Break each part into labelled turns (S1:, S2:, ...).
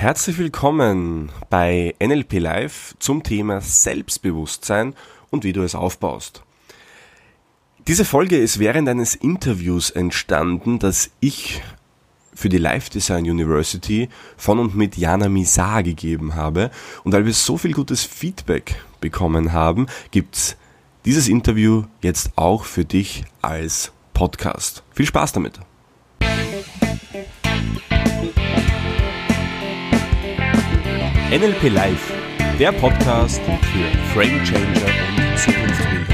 S1: Herzlich willkommen bei NLP Live zum Thema Selbstbewusstsein und wie du es aufbaust. Diese Folge ist während eines Interviews entstanden, das ich für die Live Design University von und mit Jana Misa gegeben habe. Und weil wir so viel gutes Feedback bekommen haben, gibt's dieses Interview jetzt auch für dich als Podcast. Viel Spaß damit! NLP Live, der Podcast für Frame Changer und Zukunftsbilder.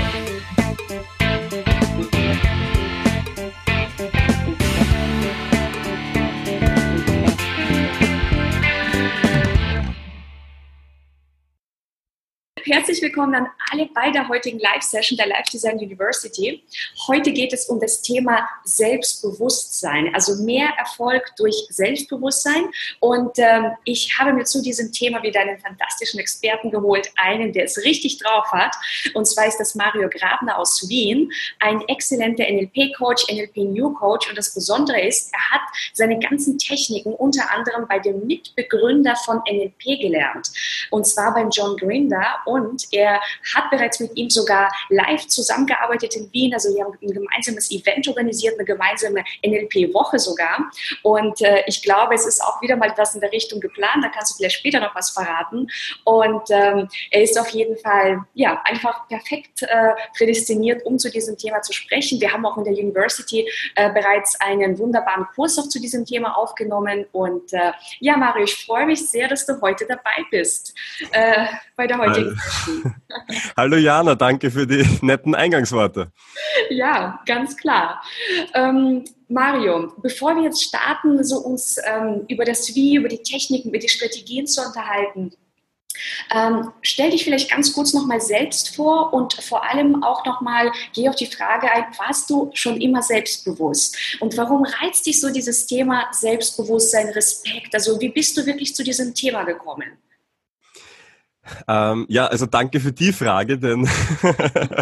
S2: Herzlich willkommen an alle bei der heutigen Live-Session der Live Design University. Heute geht es um das Thema Selbstbewusstsein, also mehr Erfolg durch Selbstbewusstsein. Und ähm, ich habe mir zu diesem Thema wieder einen fantastischen Experten geholt, einen, der es richtig drauf hat. Und zwar ist das Mario Grabner aus Wien, ein exzellenter NLP-Coach, NLP-New-Coach. Und das Besondere ist, er hat seine ganzen Techniken unter anderem bei dem Mitbegründer von NLP gelernt. Und zwar beim John Grinder. Und und er hat bereits mit ihm sogar live zusammengearbeitet in Wien. Also wir haben ein gemeinsames Event organisiert, eine gemeinsame NLP-Woche sogar. Und äh, ich glaube, es ist auch wieder mal was in der Richtung geplant. Da kannst du vielleicht später noch was verraten. Und ähm, er ist auf jeden Fall ja einfach perfekt äh, prädestiniert, um zu diesem Thema zu sprechen. Wir haben auch in der University äh, bereits einen wunderbaren Kurs auch zu diesem Thema aufgenommen. Und äh, ja, Mario, ich freue mich sehr, dass du heute dabei bist äh, bei der heutigen
S1: Hallo Jana, danke für die netten Eingangsworte.
S2: Ja, ganz klar. Ähm, Mario, bevor wir jetzt starten, so uns ähm, über das Wie, über die Techniken, über die Strategien zu unterhalten, ähm, stell dich vielleicht ganz kurz nochmal selbst vor und vor allem auch nochmal, geh auf die Frage ein, warst du schon immer selbstbewusst? Und warum reizt dich so dieses Thema Selbstbewusstsein, Respekt? Also wie bist du wirklich zu diesem Thema gekommen?
S1: Ähm, ja, also danke für die Frage, denn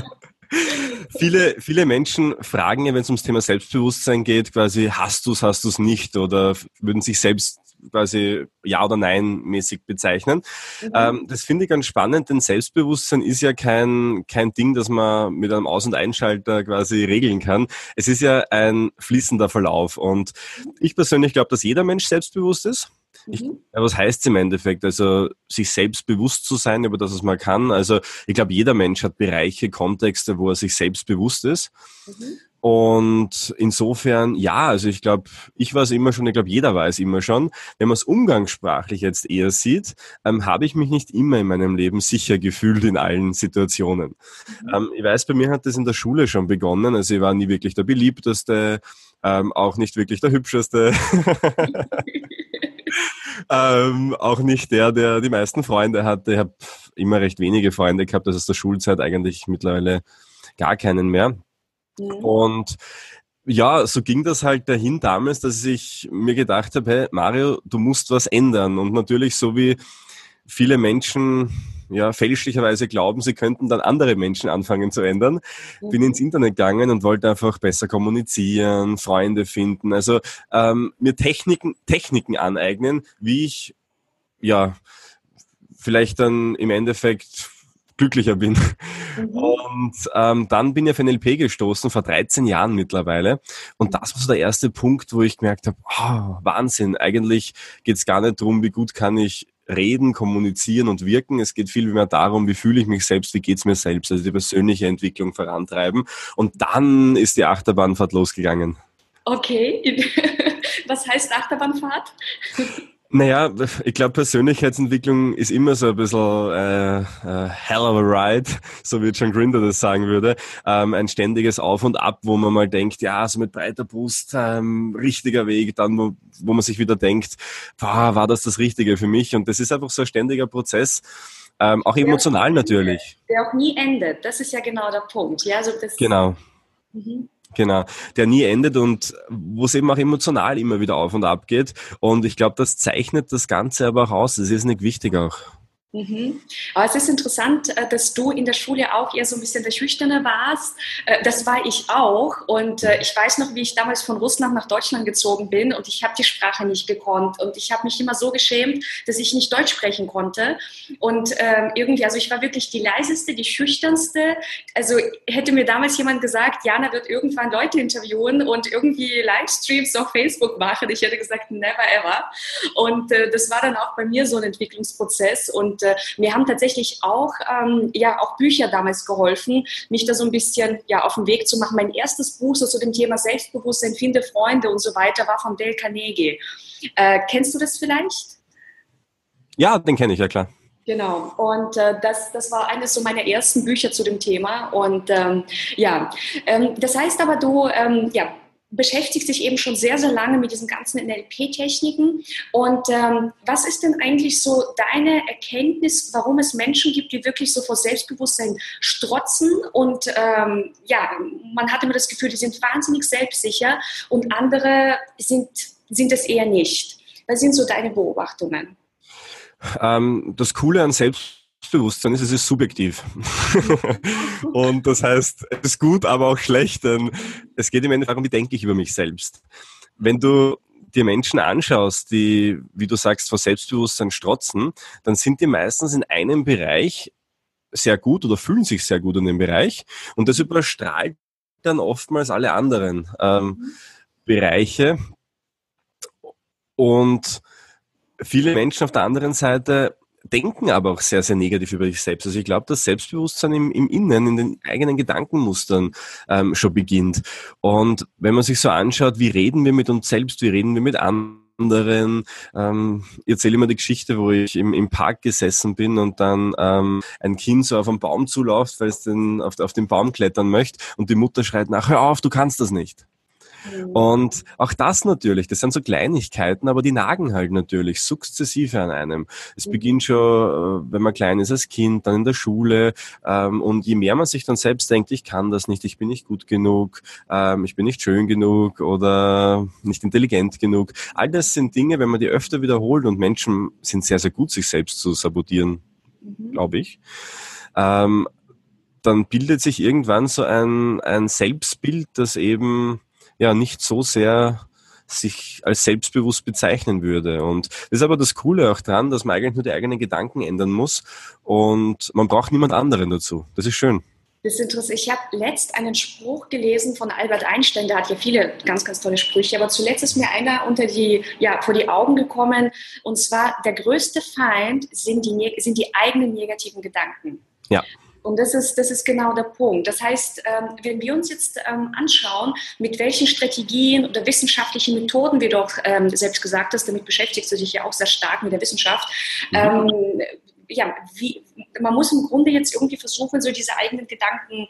S1: viele, viele Menschen fragen ja, wenn es ums Thema Selbstbewusstsein geht, quasi hast du es, hast du es nicht oder würden sich selbst quasi ja oder nein mäßig bezeichnen. Mhm. Ähm, das finde ich ganz spannend, denn Selbstbewusstsein ist ja kein, kein Ding, das man mit einem Aus- und Einschalter quasi regeln kann. Es ist ja ein fließender Verlauf und ich persönlich glaube, dass jeder Mensch selbstbewusst ist. Ich, mhm. was heißt es im Endeffekt? Also sich selbst bewusst zu sein, über das was man kann. Also ich glaube, jeder Mensch hat Bereiche, Kontexte, wo er sich selbst bewusst ist. Mhm. Und insofern, ja, also ich glaube, ich war es immer schon, ich glaube, jeder war es immer schon. Wenn man es umgangssprachlich jetzt eher sieht, ähm, habe ich mich nicht immer in meinem Leben sicher gefühlt in allen Situationen. Mhm. Ähm, ich weiß, bei mir hat das in der Schule schon begonnen. Also ich war nie wirklich der beliebteste, ähm, auch nicht wirklich der hübscheste. ähm, auch nicht der, der die meisten Freunde hatte. Ich habe immer recht wenige Freunde gehabt, also aus der Schulzeit eigentlich mittlerweile gar keinen mehr. Mhm. Und ja, so ging das halt dahin damals, dass ich mir gedacht habe, hey Mario, du musst was ändern. Und natürlich so wie viele Menschen ja, fälschlicherweise glauben, sie könnten dann andere Menschen anfangen zu ändern. Mhm. Bin ins Internet gegangen und wollte einfach besser kommunizieren, Freunde finden, also ähm, mir Techniken, Techniken aneignen, wie ich ja vielleicht dann im Endeffekt glücklicher bin. Mhm. Und ähm, dann bin ich auf NLP gestoßen, vor 13 Jahren mittlerweile. Und das war so der erste Punkt, wo ich gemerkt habe, oh, Wahnsinn, eigentlich geht es gar nicht darum, wie gut kann ich reden, kommunizieren und wirken. Es geht viel mehr darum, wie fühle ich mich selbst, wie geht's mir selbst, also die persönliche Entwicklung vorantreiben. Und dann ist die Achterbahnfahrt losgegangen.
S2: Okay, was heißt Achterbahnfahrt?
S1: Naja, ich glaube, Persönlichkeitsentwicklung ist immer so ein bisschen äh, äh, hell of a ride, so wie John Grinder das sagen würde. Ähm, ein ständiges Auf und Ab, wo man mal denkt, ja, so mit breiter Brust, ähm, richtiger Weg, dann wo, wo man sich wieder denkt, boah, war das das Richtige für mich? Und das ist einfach so ein ständiger Prozess. Ähm, auch emotional der natürlich.
S2: Der auch nie endet, das ist ja genau der Punkt. Ja, also das,
S1: genau. Mhm. Genau, der nie endet und wo es eben auch emotional immer wieder auf und ab geht. Und ich glaube, das zeichnet das Ganze aber auch aus. Das ist nicht wichtig auch.
S2: Mhm. Aber es ist interessant, äh, dass du in der Schule auch eher so ein bisschen der Schüchterne warst. Äh, das war ich auch. Und äh, ich weiß noch, wie ich damals von Russland nach Deutschland gezogen bin und ich habe die Sprache nicht gekonnt. Und ich habe mich immer so geschämt, dass ich nicht Deutsch sprechen konnte. Und ähm, irgendwie, also ich war wirklich die leiseste, die schüchternste. Also hätte mir damals jemand gesagt, Jana wird irgendwann Leute interviewen und irgendwie Livestreams auf Facebook machen. Ich hätte gesagt, never ever. Und das war dann auch bei mir so ein Entwicklungsprozess. Und äh, mir haben tatsächlich auch, ähm, ja, auch Bücher damals geholfen, mich da so ein bisschen ja, auf den Weg zu machen. Mein erstes Buch so zu dem Thema Selbstbewusstsein, finde Freunde und so weiter war von Dale Carnegie. Äh, kennst du das vielleicht?
S1: Ja, den kenne ich, ja klar.
S2: Genau, und äh, das, das war eines so meiner ersten Bücher zu dem Thema. Und ähm, ja, ähm, das heißt aber, du ähm, ja, beschäftigt sich eben schon sehr, sehr lange mit diesen ganzen NLP-Techniken. Und ähm, was ist denn eigentlich so deine Erkenntnis, warum es Menschen gibt, die wirklich so vor Selbstbewusstsein strotzen? Und ähm, ja, man hat immer das Gefühl, die sind wahnsinnig selbstsicher und andere sind, sind es eher nicht. Was sind so deine Beobachtungen?
S1: Ähm, das Coole an Selbst Selbstbewusstsein ist, es ist subjektiv. und das heißt, es ist gut, aber auch schlecht, denn es geht im Endeffekt darum, wie denke ich über mich selbst. Wenn du dir Menschen anschaust, die, wie du sagst, vor Selbstbewusstsein strotzen, dann sind die meistens in einem Bereich sehr gut oder fühlen sich sehr gut in dem Bereich und das überstrahlt dann oftmals alle anderen ähm, mhm. Bereiche. Und viele Menschen auf der anderen Seite denken aber auch sehr, sehr negativ über sich selbst. Also ich glaube, dass Selbstbewusstsein im, im Innen, in den eigenen Gedankenmustern ähm, schon beginnt. Und wenn man sich so anschaut, wie reden wir mit uns selbst, wie reden wir mit anderen. Ähm, ich erzähle immer die Geschichte, wo ich im, im Park gesessen bin und dann ähm, ein Kind so auf einen Baum zuläuft, weil es den, auf, auf den Baum klettern möchte und die Mutter schreit nach, hör auf, du kannst das nicht. Mhm. Und auch das natürlich, das sind so Kleinigkeiten, aber die nagen halt natürlich sukzessive an einem. Es mhm. beginnt schon, äh, wenn man klein ist als Kind, dann in der Schule. Ähm, und je mehr man sich dann selbst denkt, ich kann das nicht, ich bin nicht gut genug, ähm, ich bin nicht schön genug oder nicht intelligent genug. All das sind Dinge, wenn man die öfter wiederholt und Menschen sind sehr, sehr gut, sich selbst zu sabotieren, mhm. glaube ich. Ähm, dann bildet sich irgendwann so ein, ein Selbstbild, das eben ja nicht so sehr sich als selbstbewusst bezeichnen würde. Und das ist aber das Coole auch dran, dass man eigentlich nur die eigenen Gedanken ändern muss und man braucht niemand anderen dazu. Das ist schön.
S2: Das ist interessant. Ich habe letzt einen Spruch gelesen von Albert Einstein, der hat ja viele ganz, ganz tolle Sprüche, aber zuletzt ist mir einer unter die, ja, vor die Augen gekommen, und zwar, der größte Feind sind die, sind die eigenen negativen Gedanken.
S1: Ja.
S2: Und das ist, das ist genau der Punkt. Das heißt, ähm, wenn wir uns jetzt ähm, anschauen, mit welchen Strategien oder wissenschaftlichen Methoden wir doch ähm, selbst gesagt hast, damit beschäftigst du dich ja auch sehr stark mit der Wissenschaft. Mhm. ja, wie, man muss im Grunde jetzt irgendwie versuchen, so diese eigenen Gedanken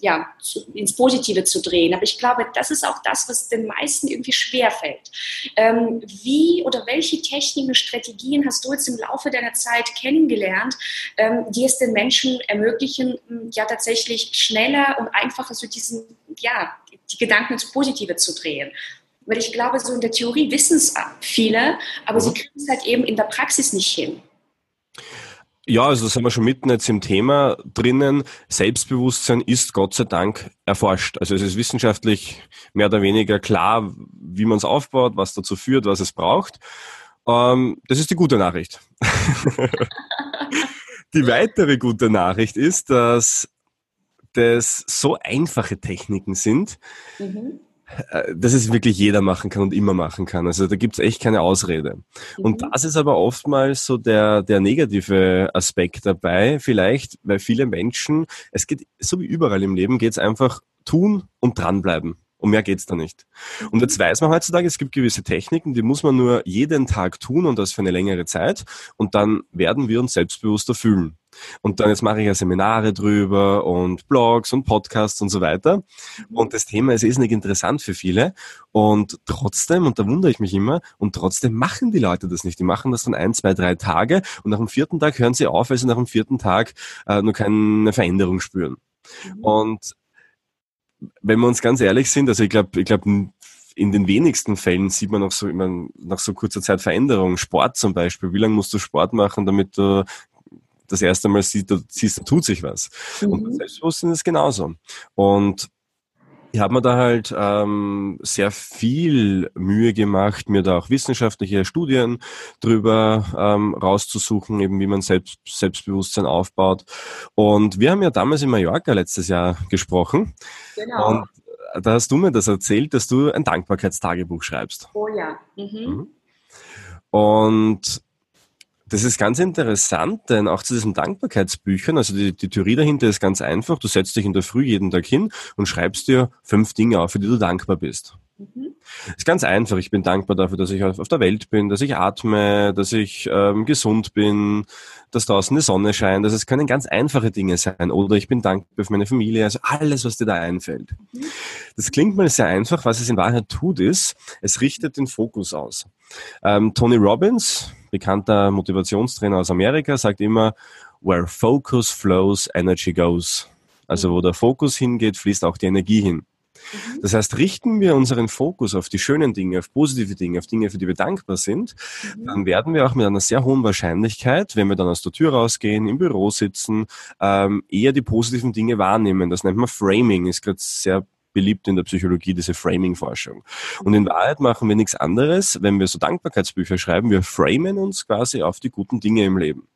S2: ja, zu, ins Positive zu drehen. Aber ich glaube, das ist auch das, was den meisten irgendwie schwerfällt. Ähm, wie oder welche Techniken, Strategien hast du jetzt im Laufe deiner Zeit kennengelernt, ähm, die es den Menschen ermöglichen, ja tatsächlich schneller und einfacher so diesen, ja, die Gedanken ins Positive zu drehen? Weil ich glaube, so in der Theorie wissen es viele, aber sie mhm. kriegen es halt eben in der Praxis nicht hin.
S1: Ja, also da sind wir schon mitten jetzt im Thema drinnen. Selbstbewusstsein ist Gott sei Dank erforscht. Also es ist wissenschaftlich mehr oder weniger klar, wie man es aufbaut, was dazu führt, was es braucht. Ähm, das ist die gute Nachricht. die weitere gute Nachricht ist, dass das so einfache Techniken sind, mhm. Äh, dass es wirklich jeder machen kann und immer machen kann. Also da gibt's echt keine Ausrede. Mhm. Und das ist aber oftmals so der, der negative Aspekt dabei, vielleicht, weil viele Menschen, es geht, so wie überall im Leben, geht's einfach tun und dranbleiben. Und mehr geht's da nicht. Und jetzt weiß man heutzutage, es gibt gewisse Techniken, die muss man nur jeden Tag tun und das für eine längere Zeit. Und dann werden wir uns selbstbewusster fühlen. Und dann jetzt mache ich ja Seminare drüber und Blogs und Podcasts und so weiter. Mhm. Und das Thema ist irrsinnig interessant für viele. Und trotzdem, und da wundere ich mich immer, und trotzdem machen die Leute das nicht. Die machen das dann ein, zwei, drei Tage und nach dem vierten Tag hören sie auf, weil sie nach dem vierten Tag äh, nur keine Veränderung spüren. Mhm. Und wenn wir uns ganz ehrlich sind, also ich glaube, ich glaube, in den wenigsten Fällen sieht man nach so, immer, nach so kurzer Zeit Veränderungen. Sport zum Beispiel. Wie lange musst du Sport machen, damit du das erste Mal siehst, da, siehst, da tut sich was. Mhm. Und Selbstbewusstsein ist genauso. Und ich habe mir da halt ähm, sehr viel Mühe gemacht, mir da auch wissenschaftliche Studien drüber ähm, rauszusuchen, eben wie man selbst, Selbstbewusstsein aufbaut. Und wir haben ja damals in Mallorca letztes Jahr gesprochen. Genau. Und da hast du mir das erzählt, dass du ein Dankbarkeitstagebuch schreibst.
S2: Oh ja. Mhm.
S1: mhm. Und das ist ganz interessant, denn auch zu diesen Dankbarkeitsbüchern, also die, die Theorie dahinter ist ganz einfach. Du setzt dich in der Früh jeden Tag hin und schreibst dir fünf Dinge auf, für die du dankbar bist. Mhm. Ist ganz einfach. Ich bin dankbar dafür, dass ich auf der Welt bin, dass ich atme, dass ich ähm, gesund bin, dass draußen die Sonne scheint. Also es können ganz einfache Dinge sein. Oder ich bin dankbar für meine Familie. Also alles, was dir da einfällt. Mhm. Das klingt mal sehr einfach. Was es in Wahrheit tut, ist, es richtet den Fokus aus. Ähm, Tony Robbins, bekannter Motivationstrainer aus Amerika, sagt immer, where focus flows, energy goes. Also wo der Fokus hingeht, fließt auch die Energie hin. Mhm. Das heißt, richten wir unseren Fokus auf die schönen Dinge, auf positive Dinge, auf Dinge, für die wir dankbar sind, mhm. dann werden wir auch mit einer sehr hohen Wahrscheinlichkeit, wenn wir dann aus der Tür rausgehen, im Büro sitzen, ähm, eher die positiven Dinge wahrnehmen. Das nennt man Framing, ist gerade sehr beliebt in der Psychologie, diese Framing-Forschung. Und in Wahrheit machen wir nichts anderes, wenn wir so Dankbarkeitsbücher schreiben, wir framen uns quasi auf die guten Dinge im Leben.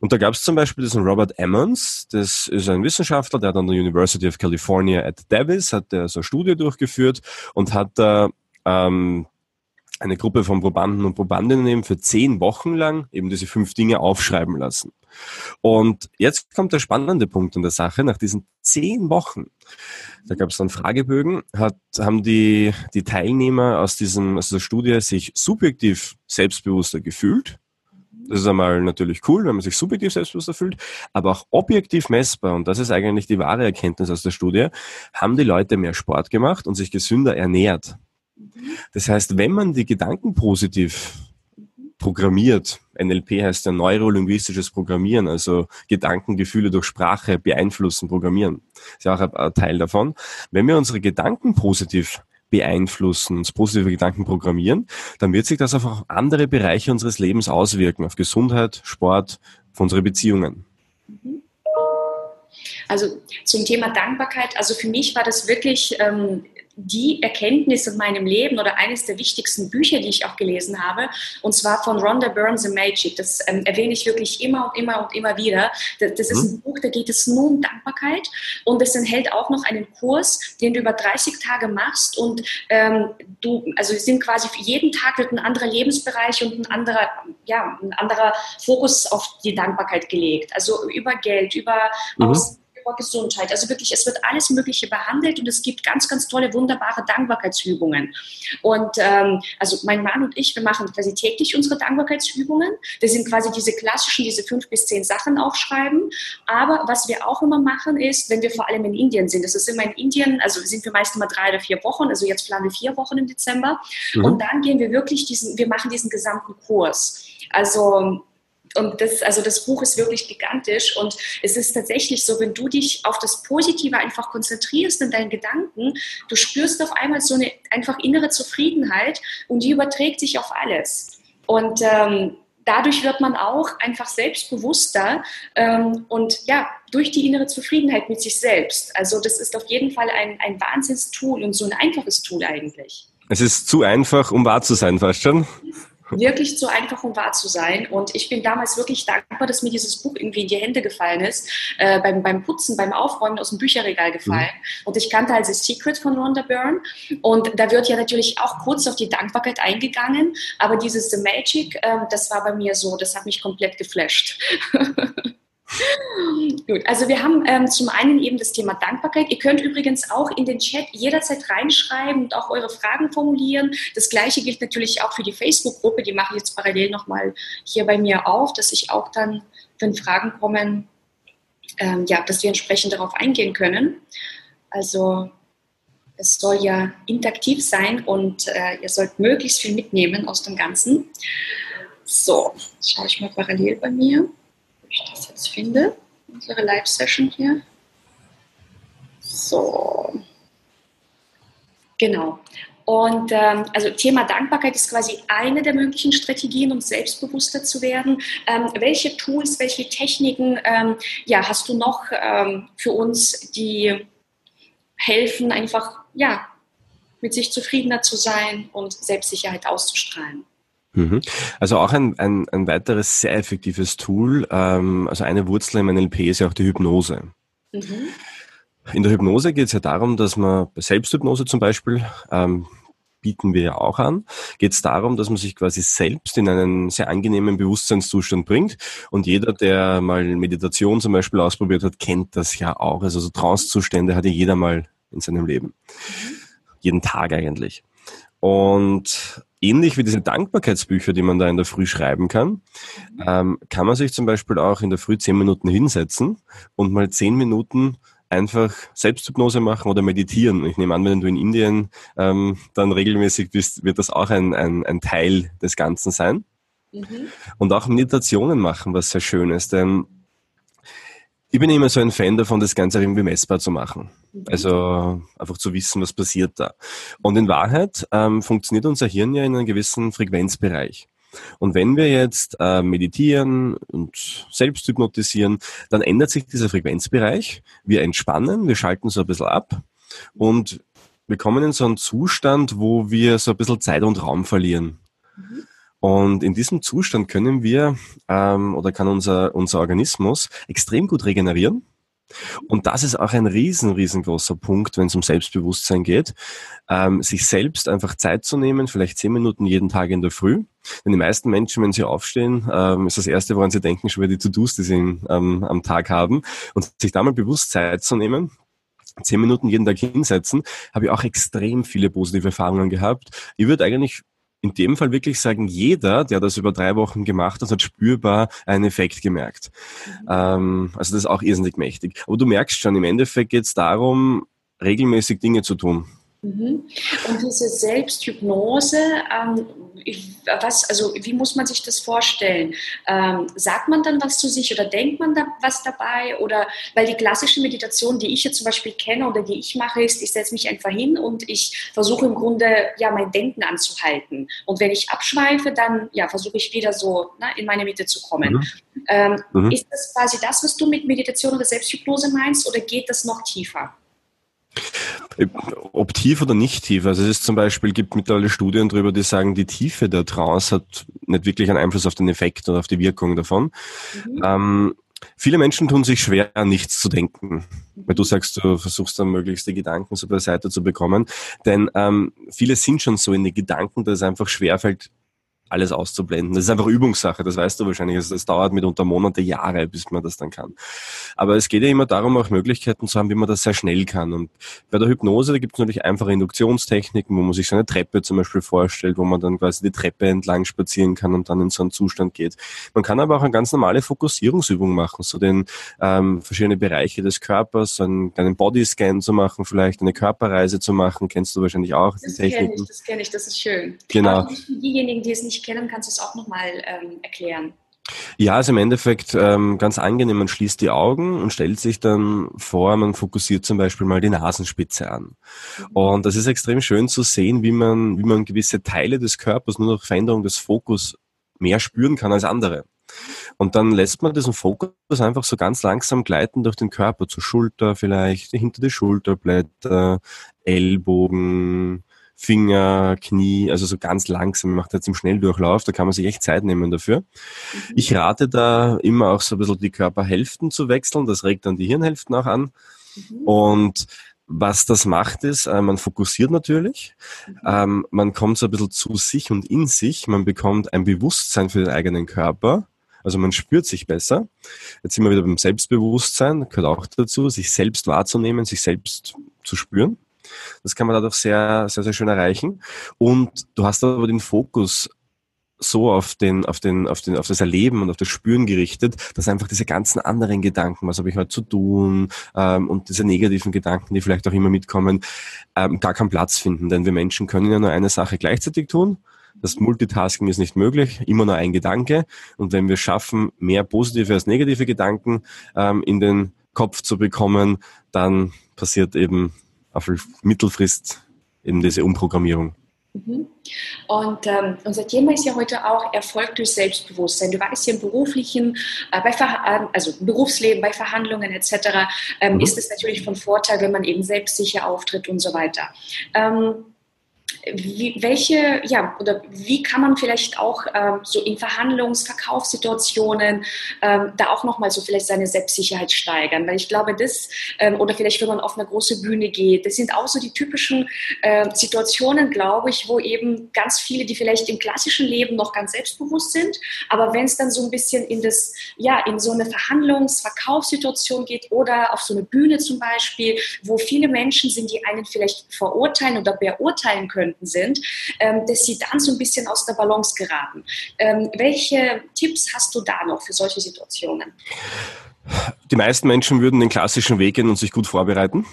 S1: Und da gab es zum Beispiel diesen Robert Emmons, das ist ein Wissenschaftler, der hat an der University of California at Davis, hat der so eine Studie durchgeführt und hat da ähm, eine Gruppe von Probanden und Probandinnen eben für zehn Wochen lang eben diese fünf Dinge aufschreiben lassen. Und jetzt kommt der spannende Punkt in der Sache. Nach diesen zehn Wochen, da gab es dann Fragebögen, hat, haben die, die Teilnehmer aus, diesem, aus der Studie sich subjektiv selbstbewusster gefühlt. Das ist einmal natürlich cool, wenn man sich subjektiv selbstbewusster fühlt, aber auch objektiv messbar, und das ist eigentlich die wahre Erkenntnis aus der Studie, haben die Leute mehr Sport gemacht und sich gesünder ernährt. Das heißt, wenn man die Gedanken positiv programmiert. NLP heißt ja neurolinguistisches Programmieren, also Gedanken, Gefühle durch Sprache beeinflussen, programmieren. ist ja auch ein, Teil davon. Wenn wir unsere Gedanken positiv beeinflussen, uns positive Gedanken programmieren, dann wird sich das auf andere Bereiche unseres Lebens auswirken, auf Gesundheit, Sport, auf unsere Beziehungen.
S2: Also zum Thema Dankbarkeit, also für mich war das wirklich ähm, die Erkenntnis in meinem Leben oder eines der wichtigsten Bücher, die ich auch gelesen habe, und zwar von Rhonda Burns The Magic. Das ähm, erwähne ich wirklich immer und immer und immer wieder. Das, das ist mhm. ein Buch, da geht es nur um Dankbarkeit und es enthält auch noch einen Kurs, den du über 30 Tage machst und ähm, du, also sind quasi für jeden Tag wird ein anderer Lebensbereich und ein anderer, ja, ein anderer Fokus auf die Dankbarkeit gelegt. Also über Geld, über mhm. Aus Gesundheit. Also wirklich, es wird alles Mögliche behandelt und es gibt ganz, ganz tolle, wunderbare Dankbarkeitsübungen. Und ähm, also mein Mann und ich, wir machen quasi täglich unsere Dankbarkeitsübungen. Das sind quasi diese klassischen, diese fünf bis zehn Sachen aufschreiben. Aber was wir auch immer machen ist, wenn wir vor allem in Indien sind, das ist immer in Indien, also sind wir meist immer drei oder vier Wochen, also jetzt planen wir vier Wochen im Dezember. Mhm. Und dann gehen wir wirklich diesen, wir machen diesen gesamten Kurs. Also und das, also das Buch ist wirklich gigantisch und es ist tatsächlich so, wenn du dich auf das Positive einfach konzentrierst in deinen Gedanken, du spürst auf einmal so eine einfach innere Zufriedenheit und die überträgt sich auf alles. Und ähm, dadurch wird man auch einfach selbstbewusster ähm, und ja, durch die innere Zufriedenheit mit sich selbst. Also das ist auf jeden Fall ein, ein Wahnsinnstool und so ein einfaches Tool eigentlich.
S1: Es ist zu einfach, um wahr zu sein, fast schon
S2: wirklich zu einfach, um wahr zu sein. Und ich bin damals wirklich dankbar, dass mir dieses Buch irgendwie in die Hände gefallen ist, äh, beim, beim Putzen, beim Aufräumen aus dem Bücherregal gefallen. Mhm. Und ich kannte also Secret von Rhonda Byrne. Und da wird ja natürlich auch kurz auf die Dankbarkeit eingegangen. Aber dieses The Magic, äh, das war bei mir so, das hat mich komplett geflasht. Gut, also wir haben ähm, zum einen eben das Thema Dankbarkeit. Ihr könnt übrigens auch in den Chat jederzeit reinschreiben und auch eure Fragen formulieren. Das gleiche gilt natürlich auch für die Facebook-Gruppe. Die mache ich jetzt parallel nochmal hier bei mir auf, dass ich auch dann, wenn Fragen kommen, ähm, ja, dass wir entsprechend darauf eingehen können. Also es soll ja interaktiv sein und äh, ihr sollt möglichst viel mitnehmen aus dem Ganzen. So, schaue ich mal parallel bei mir ich das jetzt finde, unsere Live-Session hier. So. Genau. Und ähm, also Thema Dankbarkeit ist quasi eine der möglichen Strategien, um selbstbewusster zu werden. Ähm, welche Tools, welche Techniken ähm, ja, hast du noch ähm, für uns, die helfen, einfach ja, mit sich zufriedener zu sein und Selbstsicherheit auszustrahlen?
S1: Mhm. Also auch ein, ein, ein weiteres sehr effektives Tool, ähm, also eine Wurzel im NLP ist ja auch die Hypnose. Mhm. In der Hypnose geht es ja darum, dass man bei Selbsthypnose zum Beispiel, ähm, bieten wir ja auch an, geht es darum, dass man sich quasi selbst in einen sehr angenehmen Bewusstseinszustand bringt. Und jeder, der mal Meditation zum Beispiel ausprobiert hat, kennt das ja auch. Also so Trancezustände hat ja jeder mal in seinem Leben. Mhm. Jeden Tag eigentlich. Und ähnlich wie diese Dankbarkeitsbücher, die man da in der Früh schreiben kann, ähm, kann man sich zum Beispiel auch in der Früh zehn Minuten hinsetzen und mal zehn Minuten einfach Selbsthypnose machen oder meditieren. Ich nehme an, wenn du in Indien ähm, dann regelmäßig bist, wird das auch ein, ein, ein Teil des Ganzen sein. Mhm. Und auch Meditationen machen, was sehr schön ist, denn ich bin immer so ein Fan davon, das Ganze irgendwie messbar zu machen. Also einfach zu wissen, was passiert da. Und in Wahrheit ähm, funktioniert unser Hirn ja in einem gewissen Frequenzbereich. Und wenn wir jetzt äh, meditieren und selbst hypnotisieren, dann ändert sich dieser Frequenzbereich. Wir entspannen, wir schalten so ein bisschen ab und wir kommen in so einen Zustand, wo wir so ein bisschen Zeit und Raum verlieren. Mhm. Und in diesem Zustand können wir ähm, oder kann unser, unser Organismus extrem gut regenerieren. Und das ist auch ein riesen, riesengroßer Punkt, wenn es um Selbstbewusstsein geht, ähm, sich selbst einfach Zeit zu nehmen, vielleicht zehn Minuten jeden Tag in der Früh. Denn die meisten Menschen, wenn sie aufstehen, ähm, ist das Erste, woran sie denken, schon wieder die To-Dos, die sie ähm, am Tag haben. Und sich da mal bewusst Zeit zu nehmen, zehn Minuten jeden Tag hinsetzen, habe ich auch extrem viele positive Erfahrungen gehabt. Ich würde eigentlich in dem Fall wirklich sagen, jeder, der das über drei Wochen gemacht hat, hat spürbar einen Effekt gemerkt. Mhm. Ähm, also das ist auch irrsinnig mächtig. Aber du merkst schon, im Endeffekt geht es darum, regelmäßig Dinge zu tun.
S2: Mhm. Und diese Selbsthypnose, ähm, was, also wie muss man sich das vorstellen? Ähm, sagt man dann was zu sich oder denkt man da was dabei? Oder weil die klassische Meditation, die ich jetzt zum Beispiel kenne oder die ich mache, ist, ich setze mich einfach hin und ich versuche im Grunde ja mein Denken anzuhalten. Und wenn ich abschweife, dann ja versuche ich wieder so ne, in meine Mitte zu kommen. Mhm. Ähm, mhm. Ist das quasi das, was du mit Meditation oder Selbsthypnose meinst, oder geht das noch tiefer?
S1: Ob tief oder nicht tief. Also es ist zum Beispiel, gibt mittlerweile Studien darüber, die sagen, die Tiefe der Trance hat nicht wirklich einen Einfluss auf den Effekt oder auf die Wirkung davon. Mhm. Ähm, viele Menschen tun sich schwer, an nichts zu denken. Weil du sagst, du versuchst dann möglichst die Gedanken so beiseite zu bekommen. Denn ähm, viele sind schon so in den Gedanken, dass es einfach schwerfällt, alles auszublenden. Das ist einfach Übungssache, das weißt du wahrscheinlich. Also das dauert mitunter Monate, Jahre, bis man das dann kann. Aber es geht ja immer darum, auch Möglichkeiten zu haben, wie man das sehr schnell kann. Und bei der Hypnose, da gibt es natürlich einfache Induktionstechniken, wo man sich so eine Treppe zum Beispiel vorstellt, wo man dann quasi die Treppe entlang spazieren kann und dann in so einen Zustand geht. Man kann aber auch eine ganz normale Fokussierungsübung machen, so den ähm, verschiedene Bereiche des Körpers, so einen kleinen Bodyscan zu machen, vielleicht eine Körperreise zu machen, kennst du wahrscheinlich auch.
S2: Das kenne ich, das kenne ich, das ist schön.
S1: Genau.
S2: Für diejenigen, die es nicht nicht kennen, kannst du es auch nochmal ähm, erklären.
S1: Ja, also im Endeffekt ähm, ganz angenehm, man schließt die Augen und stellt sich dann vor, man fokussiert zum Beispiel mal die Nasenspitze an. Mhm. Und das ist extrem schön zu sehen, wie man, wie man gewisse Teile des Körpers nur durch Veränderung des Fokus mehr spüren kann als andere. Und dann lässt man diesen Fokus einfach so ganz langsam gleiten durch den Körper, zur Schulter vielleicht, hinter die Schulterblätter, Ellbogen, Finger, Knie, also so ganz langsam. macht jetzt im Schnelldurchlauf, da kann man sich echt Zeit nehmen dafür. Mhm. Ich rate da immer auch so ein bisschen die Körperhälften zu wechseln, das regt dann die Hirnhälften auch an. Mhm. Und was das macht, ist, äh, man fokussiert natürlich, mhm. ähm, man kommt so ein bisschen zu sich und in sich, man bekommt ein Bewusstsein für den eigenen Körper, also man spürt sich besser. Jetzt sind wir wieder beim Selbstbewusstsein, gehört auch dazu, sich selbst wahrzunehmen, sich selbst zu spüren. Das kann man dadurch sehr, sehr, sehr schön erreichen. Und du hast aber den Fokus so auf den, auf den, auf den, auf das Erleben und auf das Spüren gerichtet, dass einfach diese ganzen anderen Gedanken, was habe ich heute zu tun, ähm, und diese negativen Gedanken, die vielleicht auch immer mitkommen, ähm, gar keinen Platz finden. Denn wir Menschen können ja nur eine Sache gleichzeitig tun. Das Multitasking ist nicht möglich, immer nur ein Gedanke. Und wenn wir schaffen, mehr positive als negative Gedanken ähm, in den Kopf zu bekommen, dann passiert eben auf Mittelfrist eben diese Umprogrammierung.
S2: Mhm. Und ähm, unser Thema ist ja heute auch Erfolg durch Selbstbewusstsein. Du weißt ja im beruflichen, äh, bei äh, also Berufsleben, bei Verhandlungen etc. Ähm, mhm. ist es natürlich von Vorteil, wenn man eben selbstsicher auftritt und so weiter. Ähm, wie, welche, ja, oder wie kann man vielleicht auch ähm, so in Verhandlungs-, Verkaufssituationen ähm, da auch nochmal so vielleicht seine Selbstsicherheit steigern? Weil ich glaube, das, ähm, oder vielleicht wenn man auf eine große Bühne geht, das sind auch so die typischen äh, Situationen, glaube ich, wo eben ganz viele, die vielleicht im klassischen Leben noch ganz selbstbewusst sind, aber wenn es dann so ein bisschen in das, ja, in so eine Verhandlungs-, Verkaufssituation geht oder auf so eine Bühne zum Beispiel, wo viele Menschen sind, die einen vielleicht verurteilen oder beurteilen können, Kunden sind, ähm, dass sie dann so ein bisschen aus der Balance geraten. Ähm, welche Tipps hast du da noch für solche Situationen?
S1: Die meisten Menschen würden den klassischen Weg gehen und sich gut vorbereiten.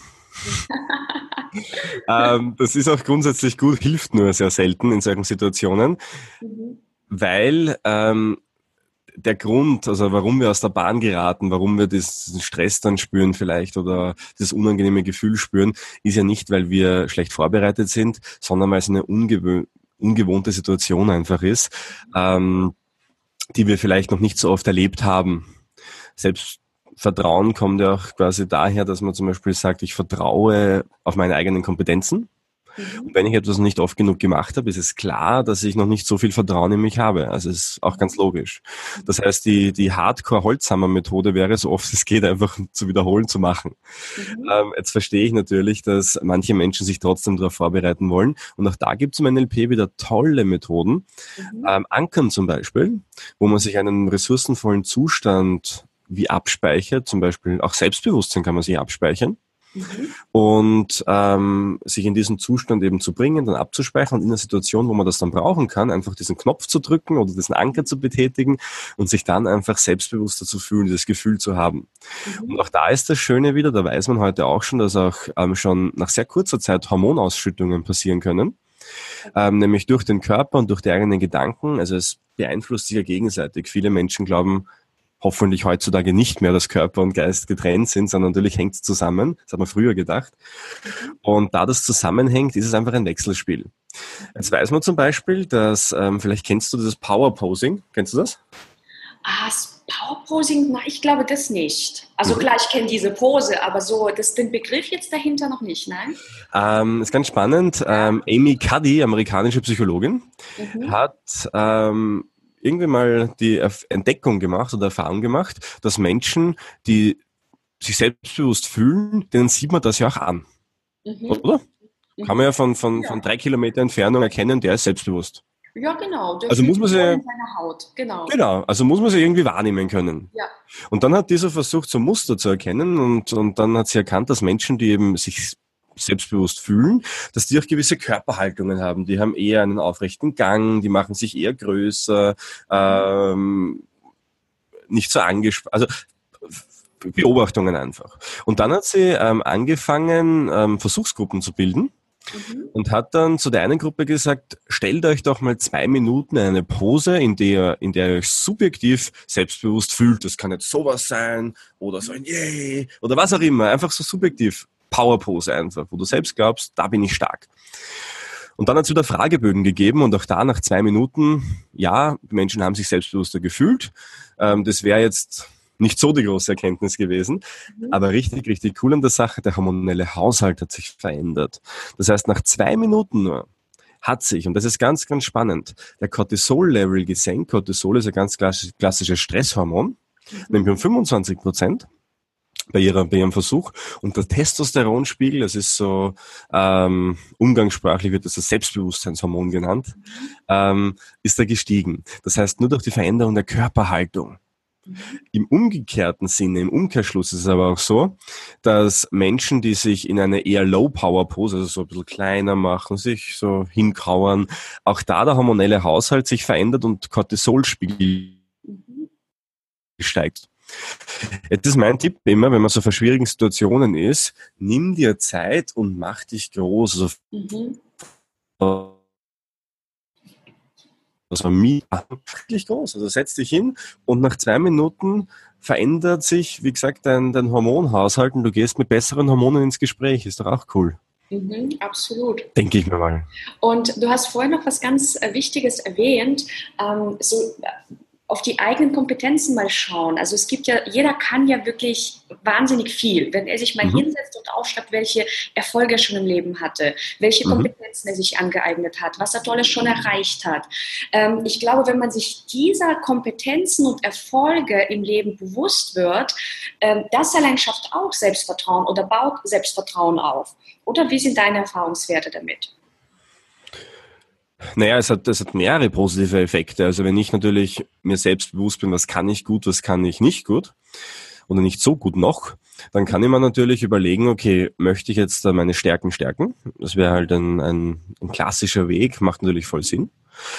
S1: ähm, das ist auch grundsätzlich gut, hilft nur sehr selten in solchen Situationen, mhm. weil ähm, der Grund, also warum wir aus der Bahn geraten, warum wir diesen Stress dann spüren vielleicht oder dieses unangenehme Gefühl spüren, ist ja nicht, weil wir schlecht vorbereitet sind, sondern weil es eine ungewö ungewohnte Situation einfach ist, ähm, die wir vielleicht noch nicht so oft erlebt haben. Selbstvertrauen kommt ja auch quasi daher, dass man zum Beispiel sagt, ich vertraue auf meine eigenen Kompetenzen. Mhm. Und wenn ich etwas nicht oft genug gemacht habe, ist es klar, dass ich noch nicht so viel Vertrauen in mich habe. Also es ist auch ganz logisch. Das heißt, die, die Hardcore-Holzhammer-Methode wäre, so oft es geht, einfach zu wiederholen zu machen. Mhm. Ähm, jetzt verstehe ich natürlich, dass manche Menschen sich trotzdem darauf vorbereiten wollen. Und auch da gibt es im NLP wieder tolle Methoden. Mhm. Ähm, Ankern zum Beispiel, wo man sich einen ressourcenvollen Zustand wie abspeichert, zum Beispiel auch Selbstbewusstsein kann man sich abspeichern. Mhm. Und ähm, sich in diesen Zustand eben zu bringen, dann abzuspeichern und in einer Situation, wo man das dann brauchen kann, einfach diesen Knopf zu drücken oder diesen Anker zu betätigen und sich dann einfach selbstbewusster zu fühlen, dieses Gefühl zu haben. Mhm. Und auch da ist das Schöne wieder, da weiß man heute auch schon, dass auch ähm, schon nach sehr kurzer Zeit Hormonausschüttungen passieren können. Ähm, nämlich durch den Körper und durch die eigenen Gedanken. Also es beeinflusst sich ja gegenseitig. Viele Menschen glauben, hoffentlich heutzutage nicht mehr, dass Körper und Geist getrennt sind, sondern natürlich hängt es zusammen. Das hat man früher gedacht. Und da das zusammenhängt, ist es einfach ein Wechselspiel. Jetzt weiß man zum Beispiel, dass, ähm, vielleicht kennst du das Power Posing. Kennst du das?
S2: Ah, Power Posing, na, ich glaube das nicht. Also mhm. klar, ich kenne diese Pose, aber so das, den Begriff jetzt dahinter noch nicht, nein?
S1: Ähm, ist ganz spannend. Ähm, Amy Cuddy, amerikanische Psychologin, mhm. hat ähm, irgendwie mal die Entdeckung gemacht oder Erfahrung gemacht, dass Menschen, die sich selbstbewusst fühlen, denen sieht man das ja auch an. Mhm. Oder? Mhm. Kann man ja von, von, ja. von drei Kilometer Entfernung erkennen, der ist selbstbewusst.
S2: Ja, genau.
S1: also muss man sie, Genau. genau. Also muss man sie irgendwie wahrnehmen können. Ja. Und dann hat dieser versucht, so Muster zu erkennen und, und dann hat sie erkannt, dass Menschen, die eben sich selbstbewusst fühlen, dass die auch gewisse Körperhaltungen haben. Die haben eher einen aufrechten Gang, die machen sich eher größer, ähm, nicht so angespannt. Also Beobachtungen einfach. Und dann hat sie ähm, angefangen, ähm, Versuchsgruppen zu bilden. Mhm. Und hat dann zu der einen Gruppe gesagt, stellt euch doch mal zwei Minuten eine Pose, in der, in der ihr euch subjektiv selbstbewusst fühlt. Das kann jetzt sowas sein oder so ein Yay oder was auch immer. Einfach so subjektiv Powerpose einfach, wo du selbst glaubst, da bin ich stark. Und dann hat es wieder Fragebögen gegeben und auch da nach zwei Minuten, ja, die Menschen haben sich selbstbewusster gefühlt. Ähm, das wäre jetzt nicht so die große Erkenntnis gewesen, mhm. aber richtig, richtig cool an der Sache, der hormonelle Haushalt hat sich verändert. Das heißt, nach zwei Minuten nur hat sich, und das ist ganz, ganz spannend, der Cortisol-Level gesenkt. Cortisol ist ein ganz klassisches Stresshormon, mhm. nämlich um 25 Prozent bei, ihrer, bei ihrem Versuch. Und der Testosteronspiegel, das ist so ähm, umgangssprachlich wird das das Selbstbewusstseinshormon genannt, ähm, ist da gestiegen. Das heißt, nur durch die Veränderung der Körperhaltung. Im umgekehrten Sinne, im Umkehrschluss ist es aber auch so, dass Menschen, die sich in eine eher Low-Power-Pose, also so ein bisschen kleiner machen, sich so hinkauern, auch da der hormonelle Haushalt sich verändert und Cortisolspiegel steigt. Jetzt ist mein Tipp immer, wenn man so vor schwierigen Situationen ist, nimm dir Zeit und mach dich groß. Also, mhm. also wirklich groß. Also setz dich hin und nach zwei Minuten verändert sich, wie gesagt, dein, dein Hormonhaushalt und du gehst mit besseren Hormonen ins Gespräch. Ist doch auch cool.
S2: Mhm, absolut.
S1: Denke ich mir mal.
S2: Und du hast vorher noch was ganz äh, Wichtiges erwähnt, ähm, so auf die eigenen Kompetenzen mal schauen. Also es gibt ja, jeder kann ja wirklich wahnsinnig viel. Wenn er sich mal mhm. hinsetzt und aufschreibt, welche Erfolge er schon im Leben hatte, welche mhm. Kompetenzen er sich angeeignet hat, was er Tolles schon erreicht hat. Ähm, ich glaube, wenn man sich dieser Kompetenzen und Erfolge im Leben bewusst wird, ähm, das allein schafft auch Selbstvertrauen oder baut Selbstvertrauen auf. Oder wie sind deine Erfahrungswerte damit?
S1: Naja, es hat, es hat mehrere positive Effekte. Also wenn ich natürlich mir selbst bewusst bin, was kann ich gut, was kann ich nicht gut oder nicht so gut noch, dann kann ich mir natürlich überlegen, okay, möchte ich jetzt meine Stärken stärken? Das wäre halt ein, ein, ein klassischer Weg, macht natürlich voll Sinn.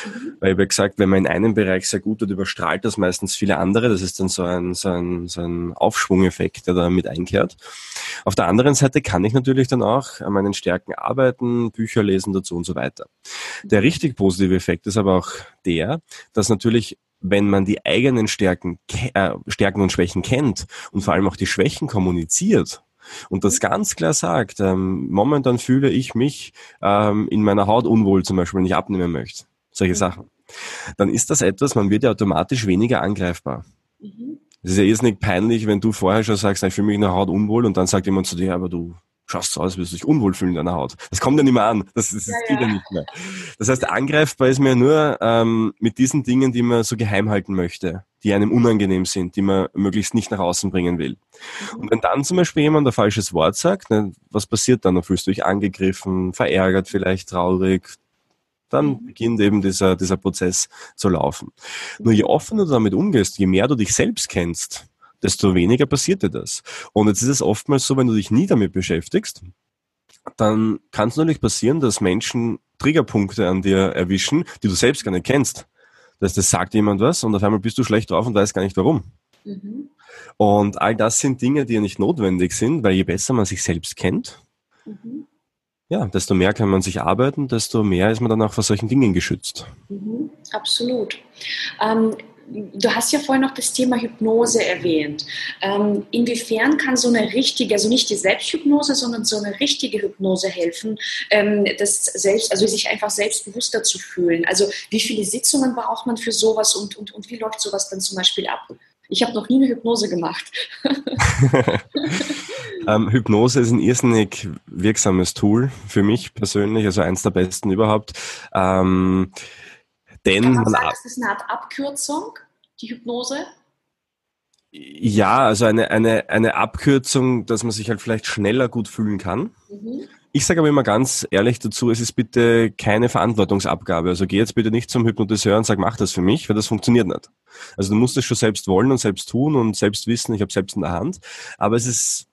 S1: Mhm. Weil ich habe gesagt, wenn man in einem Bereich sehr gut wird, überstrahlt das meistens viele andere. Das ist dann so ein, so ein, so ein Aufschwungeffekt, der da mit einkehrt. Auf der anderen Seite kann ich natürlich dann auch an meinen Stärken arbeiten, Bücher lesen dazu und so weiter. Der richtig positive Effekt ist aber auch der, dass natürlich wenn man die eigenen Stärken, äh, Stärken und Schwächen kennt und vor allem auch die Schwächen kommuniziert, und das ganz klar sagt, ähm, momentan fühle ich mich ähm, in meiner Haut unwohl, zum Beispiel, wenn ich abnehmen möchte solche mhm. Sachen, dann ist das etwas, man wird ja automatisch weniger angreifbar. Mhm. Es ist ja irrsinnig peinlich, wenn du vorher schon sagst, ich fühle mich in der Haut unwohl und dann sagt jemand zu dir, aber du schaust so aus, wirst du dich unwohl fühlen in deiner Haut. Das kommt ja nicht mehr an. Das, das, das ja, geht ja. ja. nicht mehr. Das heißt, angreifbar ist mir nur ähm, mit diesen Dingen, die man so geheim halten möchte, die einem unangenehm sind, die man möglichst nicht nach außen bringen will. Mhm. Und wenn dann zum Beispiel jemand ein falsches Wort sagt, ne, was passiert dann? Dann fühlst du dich angegriffen, verärgert, vielleicht traurig, dann mhm. beginnt eben dieser, dieser Prozess zu laufen. Nur je offener du damit umgehst, je mehr du dich selbst kennst, desto weniger passiert dir das. Und jetzt ist es oftmals so, wenn du dich nie damit beschäftigst, dann kann es natürlich passieren, dass Menschen Triggerpunkte an dir erwischen, die du selbst gar nicht kennst. Das, das sagt jemand was und auf einmal bist du schlecht drauf und weißt gar nicht warum. Mhm. Und all das sind Dinge, die ja nicht notwendig sind, weil je besser man sich selbst kennt, mhm ja, desto mehr kann man sich arbeiten, desto mehr ist man dann auch vor solchen Dingen geschützt.
S2: Mhm, absolut. Ähm, du hast ja vorhin noch das Thema Hypnose erwähnt. Ähm, inwiefern kann so eine richtige, also nicht die Selbsthypnose, sondern so eine richtige Hypnose helfen, ähm, das selbst, also sich einfach selbstbewusster zu fühlen? Also wie viele Sitzungen braucht man für sowas und, und, und wie läuft sowas dann zum Beispiel ab? Ich habe noch nie eine Hypnose gemacht.
S1: ähm, Hypnose ist ein irrsinnig wirksames Tool für mich persönlich, also eins der besten überhaupt. Ähm, denn
S2: Kann man sagen, ist das eine Art Abkürzung, die Hypnose?
S1: Ja, also eine, eine, eine Abkürzung, dass man sich halt vielleicht schneller gut fühlen kann. Mhm. Ich sage aber immer ganz ehrlich dazu, es ist bitte keine Verantwortungsabgabe. Also geh jetzt bitte nicht zum Hypnotiseur und sag, mach das für mich, weil das funktioniert nicht. Also du musst es schon selbst wollen und selbst tun und selbst wissen, ich habe selbst in der Hand. Aber es ist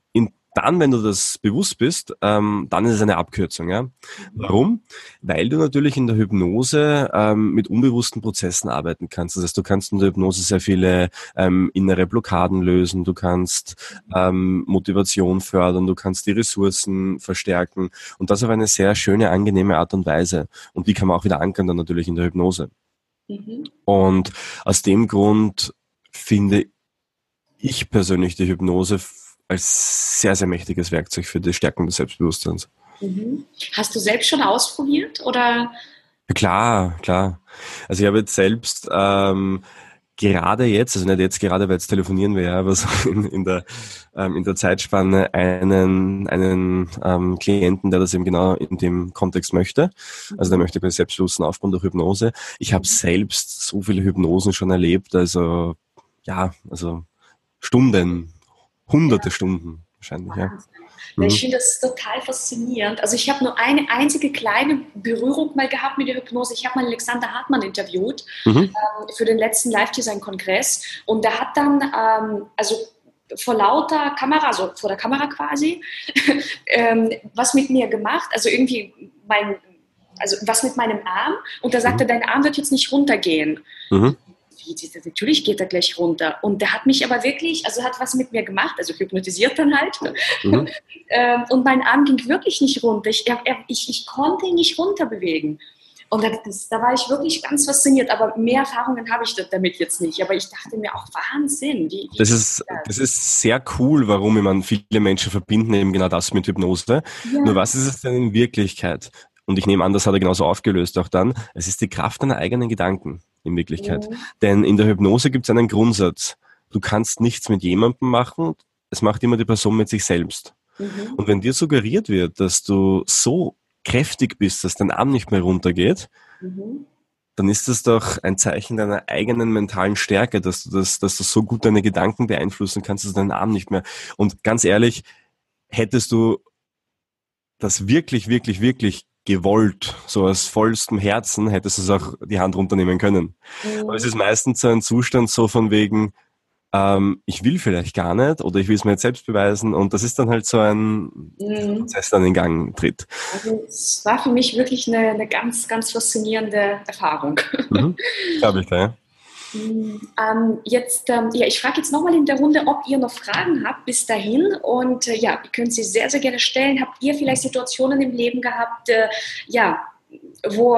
S1: dann, wenn du das bewusst bist, ähm, dann ist es eine Abkürzung. Ja? Warum? Weil du natürlich in der Hypnose ähm, mit unbewussten Prozessen arbeiten kannst. Das heißt, du kannst in der Hypnose sehr viele ähm, innere Blockaden lösen, du kannst ähm, Motivation fördern, du kannst die Ressourcen verstärken und das auf eine sehr schöne, angenehme Art und Weise. Und die kann man auch wieder ankern dann natürlich in der Hypnose. Mhm. Und aus dem Grund finde ich persönlich die Hypnose als sehr, sehr mächtiges Werkzeug für die Stärkung des Selbstbewusstseins.
S2: Mhm. Hast du selbst schon ausprobiert oder?
S1: Klar, klar. Also ich habe jetzt selbst ähm, gerade jetzt, also nicht jetzt gerade, weil jetzt telefonieren wir ja, aber so in, in der, ähm, in der Zeitspanne einen, einen ähm, Klienten, der das eben genau in dem Kontext möchte. Also der möchte quasi Selbstbewusstsein aufbauen durch Hypnose. Ich habe selbst so viele Hypnosen schon erlebt, also ja, also Stunden, hunderte Stunden wahrscheinlich, ja.
S2: Mhm. Ich finde das total faszinierend. Also ich habe nur eine einzige kleine Berührung mal gehabt mit der Hypnose. Ich habe mal Alexander Hartmann interviewt mhm. ähm, für den letzten Live-Design-Kongress und der hat dann, ähm, also vor lauter Kamera, also vor der Kamera quasi, ähm, was mit mir gemacht. Also irgendwie mein, also was mit meinem Arm und da sagte, mhm. dein Arm wird jetzt nicht runtergehen. Mhm wie, natürlich geht er gleich runter. Und der hat mich aber wirklich, also hat was mit mir gemacht, also hypnotisiert dann halt. Mhm. Ähm, und mein Arm ging wirklich nicht runter. Ich, ich, ich konnte ihn nicht runterbewegen. Und das, da war ich wirklich ganz fasziniert, aber mehr Erfahrungen habe ich damit jetzt nicht. Aber ich dachte mir auch, Wahnsinn. Wie,
S1: das, ist, das ist sehr cool, warum man viele Menschen verbinden eben genau das mit Hypnose. Ja. Nur was ist es denn in Wirklichkeit? Und ich nehme an, das hat er genauso aufgelöst auch dann. Es ist die Kraft deiner eigenen Gedanken in Wirklichkeit. Ja. Denn in der Hypnose gibt es einen Grundsatz. Du kannst nichts mit jemandem machen, es macht immer die Person mit sich selbst. Mhm. Und wenn dir suggeriert wird, dass du so kräftig bist, dass dein Arm nicht mehr runtergeht, mhm. dann ist das doch ein Zeichen deiner eigenen mentalen Stärke, dass du das, dass du so gut deine Gedanken beeinflussen kannst, dass dein Arm nicht mehr. Und ganz ehrlich, hättest du das wirklich, wirklich, wirklich gewollt, so aus vollstem Herzen, hättest du es auch die Hand runternehmen können. Mhm. Aber es ist meistens so ein Zustand so von wegen, ähm, ich will vielleicht gar nicht oder ich will es mir jetzt selbst beweisen und das ist dann halt so ein mhm. Prozess, dann in Gang tritt.
S2: Also es war für mich wirklich eine, eine ganz, ganz faszinierende Erfahrung.
S1: Mhm. Glaube ich, ja.
S2: Ähm, jetzt, ähm, ja, ich frage jetzt nochmal in der Runde, ob ihr noch Fragen habt bis dahin. Und äh, ja, ihr könnt sie sehr, sehr gerne stellen. Habt ihr vielleicht Situationen im Leben gehabt, äh, ja, wo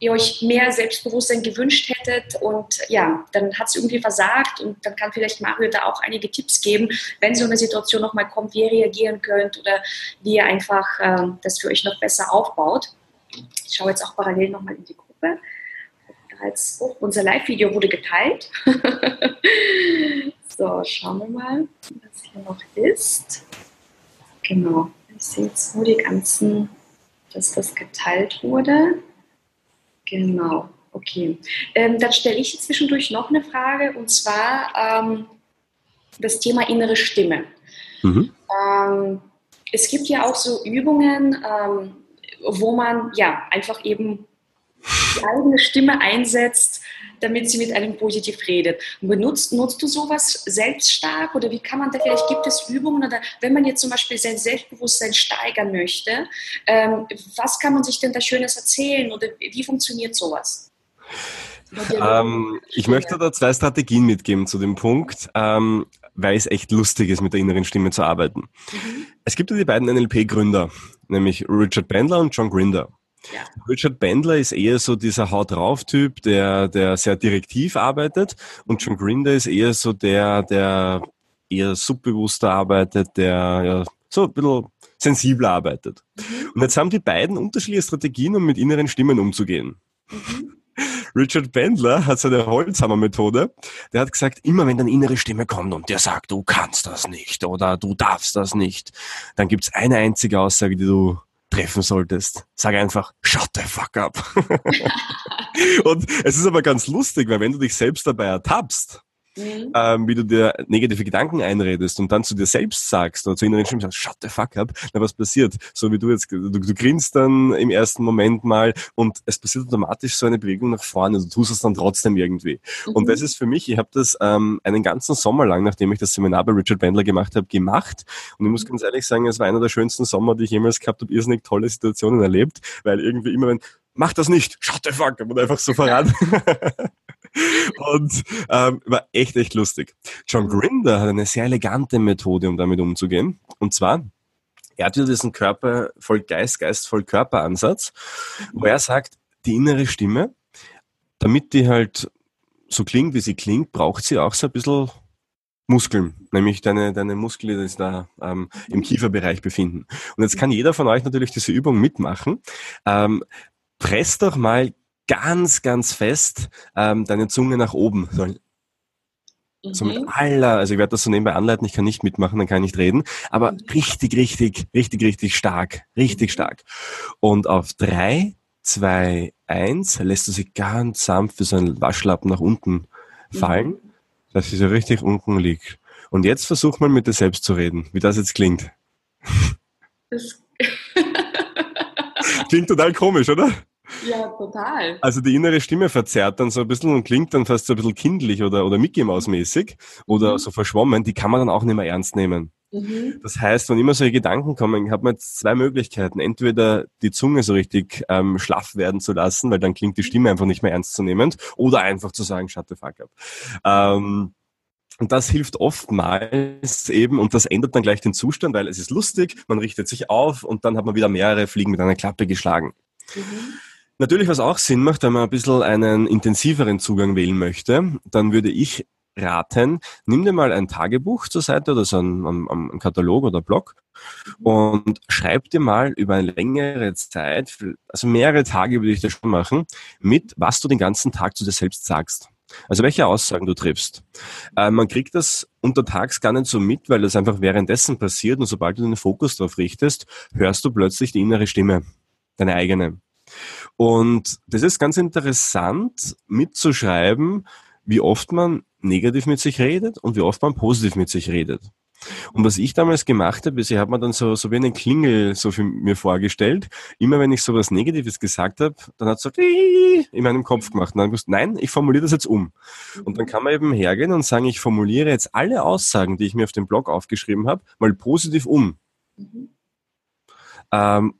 S2: ihr euch mehr Selbstbewusstsein gewünscht hättet und ja, dann hat es irgendwie versagt und dann kann vielleicht Mario da auch einige Tipps geben, wenn so eine Situation nochmal kommt, wie ihr reagieren könnt oder wie ihr einfach äh, das für euch noch besser aufbaut. Ich schaue jetzt auch parallel nochmal in die Gruppe. Als, oh, unser Live-Video wurde geteilt. so, schauen wir mal, was hier noch ist. Genau, ich sehe jetzt nur die ganzen, dass das geteilt wurde. Genau, okay. Ähm, dann stelle ich zwischendurch noch eine Frage und zwar ähm, das Thema innere Stimme. Mhm. Ähm, es gibt ja auch so Übungen, ähm, wo man ja einfach eben die eigene Stimme einsetzt, damit sie mit einem positiv redet. benutzt, nutzt du sowas selbst stark oder wie kann man da, vielleicht gibt es Übungen oder wenn man jetzt zum Beispiel sein Selbstbewusstsein steigern möchte, ähm, was kann man sich denn da Schönes erzählen oder wie funktioniert sowas?
S1: Ähm, ich möchte da zwei Strategien mitgeben zu dem Punkt, ähm, weil es echt lustig ist, mit der inneren Stimme zu arbeiten. Mhm. Es gibt ja die beiden NLP-Gründer, nämlich Richard Bandler und John Grinder. Ja. Richard Bandler ist eher so dieser Haut drauf Typ, der, der sehr direktiv arbeitet und John Grinder ist eher so der, der eher subbewusster arbeitet, der ja, so ein bisschen sensibler arbeitet. Mhm. Und jetzt haben die beiden unterschiedliche Strategien, um mit inneren Stimmen umzugehen. Mhm. Richard Bandler hat seine Holzhammer-Methode. Der hat gesagt, immer wenn eine innere Stimme kommt und der sagt, du kannst das nicht oder du darfst das nicht, dann gibt's eine einzige Aussage, die du treffen solltest, sag einfach, shut the fuck up. und es ist aber ganz lustig, weil wenn du dich selbst dabei ertappst, Mhm. Ähm, wie du dir negative Gedanken einredest und dann zu dir selbst sagst oder zu inneren Stimmen sagst, shut the fuck up, na was passiert? So wie du jetzt, du, du grinst dann im ersten Moment mal und es passiert automatisch so eine Bewegung nach vorne, du tust es dann trotzdem irgendwie. Mhm. Und das ist für mich, ich habe das ähm, einen ganzen Sommer lang, nachdem ich das Seminar bei Richard Bandler gemacht habe, gemacht und ich muss mhm. ganz ehrlich sagen, es war einer der schönsten Sommer, die ich jemals gehabt habe, irrsinnig tolle Situationen erlebt, weil irgendwie immer wenn mach das nicht, shut the fuck up und einfach so voran. und ähm, war echt, echt lustig. John Grinder hat eine sehr elegante Methode, um damit umzugehen. Und zwar, er hat wieder diesen Körper voll Geist, Geist voll Körperansatz, wo er sagt, die innere Stimme, damit die halt so klingt, wie sie klingt, braucht sie auch so ein bisschen Muskeln, nämlich deine, deine Muskeln, die sich da ähm, im Kieferbereich befinden. Und jetzt kann jeder von euch natürlich diese Übung mitmachen. Ähm, press doch mal ganz, ganz fest ähm, deine Zunge nach oben. So, mhm. so mit aller, also ich werde das so nebenbei anleiten, ich kann nicht mitmachen, dann kann ich nicht reden, aber mhm. richtig, richtig, richtig, richtig stark, richtig mhm. stark. Und auf drei, zwei, eins lässt du sie ganz sanft wie so ein Waschlappen nach unten fallen, mhm. dass sie so richtig unten liegt. Und jetzt versuch mal mit dir selbst zu reden, wie das jetzt klingt. klingt total komisch, oder?
S2: Ja, total.
S1: Also die innere Stimme verzerrt dann so ein bisschen und klingt dann fast so ein bisschen kindlich oder, oder Mickey Maus mäßig oder mhm. so verschwommen, die kann man dann auch nicht mehr ernst nehmen. Mhm. Das heißt, wenn immer solche Gedanken kommen, hat man jetzt zwei Möglichkeiten. Entweder die Zunge so richtig ähm, schlaff werden zu lassen, weil dann klingt die Stimme einfach nicht mehr ernstzunehmend, oder einfach zu sagen, shut the fuck up. Ähm, und das hilft oftmals eben, und das ändert dann gleich den Zustand, weil es ist lustig, man richtet sich auf und dann hat man wieder mehrere Fliegen mit einer Klappe geschlagen. Mhm. Natürlich, was auch Sinn macht, wenn man ein bisschen einen intensiveren Zugang wählen möchte, dann würde ich raten, nimm dir mal ein Tagebuch zur Seite oder so ein, Katalog oder Blog und schreib dir mal über eine längere Zeit, also mehrere Tage würde ich das schon machen, mit, was du den ganzen Tag zu dir selbst sagst. Also welche Aussagen du triffst. Äh, man kriegt das untertags gar nicht so mit, weil das einfach währenddessen passiert und sobald du den Fokus darauf richtest, hörst du plötzlich die innere Stimme, deine eigene. Und das ist ganz interessant mitzuschreiben, wie oft man negativ mit sich redet und wie oft man positiv mit sich redet. Und was ich damals gemacht habe, ist, ich habe mir dann so, so wie eine Klingel so für mir vorgestellt. Immer wenn ich so was Negatives gesagt habe, dann hat es so in meinem Kopf gemacht. Und dann gewusst, nein, ich formuliere das jetzt um. Und dann kann man eben hergehen und sagen, ich formuliere jetzt alle Aussagen, die ich mir auf dem Blog aufgeschrieben habe, mal positiv um. Mhm. Ähm,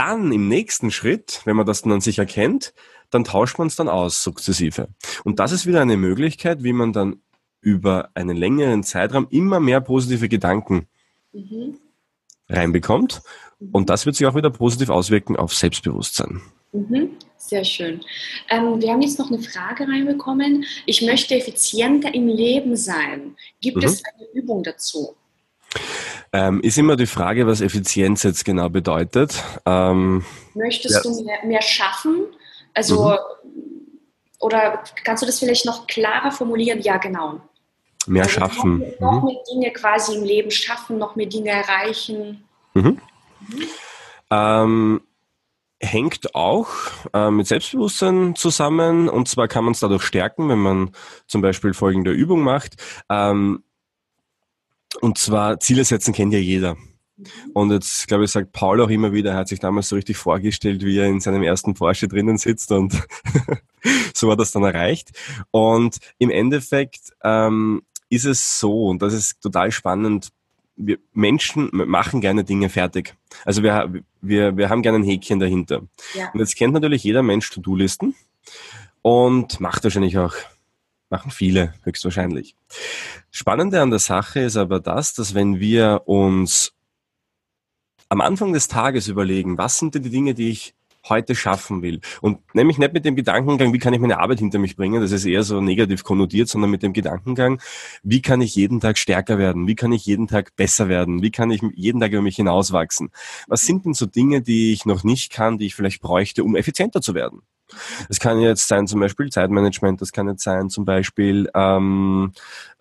S1: dann im nächsten Schritt, wenn man das dann an sich erkennt, dann tauscht man es dann aus, sukzessive. Und das ist wieder eine Möglichkeit, wie man dann über einen längeren Zeitraum immer mehr positive Gedanken mhm. reinbekommt. Mhm. Und das wird sich auch wieder positiv auswirken auf Selbstbewusstsein.
S2: Mhm. Sehr schön. Ähm, wir haben jetzt noch eine Frage reinbekommen. Ich möchte effizienter im Leben sein. Gibt mhm. es eine Übung dazu?
S1: Ähm, ist immer die Frage, was Effizienz jetzt genau bedeutet. Ähm,
S2: Möchtest ja. du mehr, mehr, schaffen? Also, mhm. oder kannst du das vielleicht noch klarer formulieren? Ja, genau.
S1: Mehr also schaffen.
S2: Noch, noch mhm. mehr Dinge quasi im Leben schaffen, noch mehr Dinge erreichen. Mhm.
S1: Mhm. Ähm, hängt auch äh, mit Selbstbewusstsein zusammen und zwar kann man es dadurch stärken, wenn man zum Beispiel folgende Übung macht. Ähm, und zwar Ziele setzen kennt ja jeder. Und jetzt, glaube ich, sagt Paul auch immer wieder, er hat sich damals so richtig vorgestellt, wie er in seinem ersten Porsche drinnen sitzt und so hat das dann erreicht. Und im Endeffekt ähm, ist es so, und das ist total spannend, wir Menschen machen gerne Dinge fertig. Also wir, wir, wir haben gerne ein Häkchen dahinter. Ja. Und jetzt kennt natürlich jeder Mensch To-Do-Listen und macht wahrscheinlich auch Machen viele, höchstwahrscheinlich. Spannende an der Sache ist aber das, dass wenn wir uns am Anfang des Tages überlegen, was sind denn die Dinge, die ich heute schaffen will. Und nämlich nicht mit dem Gedankengang, wie kann ich meine Arbeit hinter mich bringen, das ist eher so negativ konnotiert, sondern mit dem Gedankengang, wie kann ich jeden Tag stärker werden, wie kann ich jeden Tag besser werden, wie kann ich jeden Tag über mich hinauswachsen. Was sind denn so Dinge, die ich noch nicht kann, die ich vielleicht bräuchte, um effizienter zu werden? Es kann jetzt sein zum Beispiel Zeitmanagement, das kann jetzt sein zum Beispiel ähm,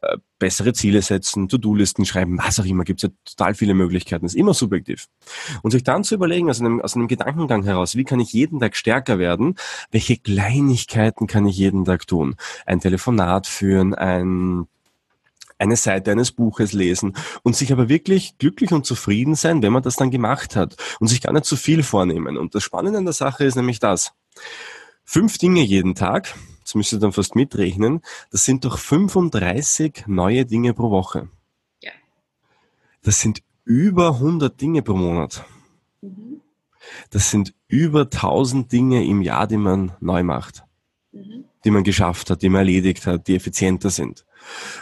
S1: äh, bessere Ziele setzen, To-Do-Listen schreiben, was auch immer, gibt es ja total viele Möglichkeiten, das ist immer subjektiv. Und sich dann zu überlegen, aus einem, aus einem Gedankengang heraus, wie kann ich jeden Tag stärker werden, welche Kleinigkeiten kann ich jeden Tag tun? Ein Telefonat führen, ein eine Seite eines Buches lesen und sich aber wirklich glücklich und zufrieden sein, wenn man das dann gemacht hat und sich gar nicht zu viel vornehmen. Und das Spannende an der Sache ist nämlich das. Fünf Dinge jeden Tag, das müsst ihr dann fast mitrechnen, das sind doch 35 neue Dinge pro Woche. Ja. Das sind über 100 Dinge pro Monat. Mhm. Das sind über 1000 Dinge im Jahr, die man neu macht, mhm. die man geschafft hat, die man erledigt hat, die effizienter sind.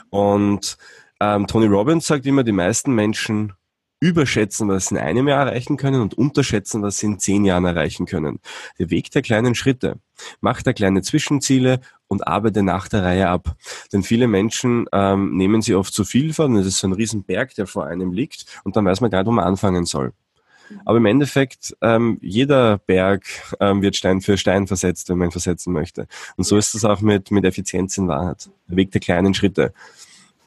S1: Und ähm, Tony Robbins sagt immer, die meisten Menschen überschätzen, was sie in einem Jahr erreichen können und unterschätzen, was sie in zehn Jahren erreichen können. Der Weg der kleinen Schritte. Mach da kleine Zwischenziele und arbeite nach der Reihe ab. Denn viele Menschen ähm, nehmen sie oft zu viel vor und es ist so ein Riesenberg, der vor einem liegt und dann weiß man gar nicht, wo man anfangen soll. Aber im Endeffekt, ähm, jeder Berg ähm, wird Stein für Stein versetzt, wenn man ihn versetzen möchte. Und so ist es auch mit, mit Effizienz in Wahrheit. Der Weg der kleinen Schritte.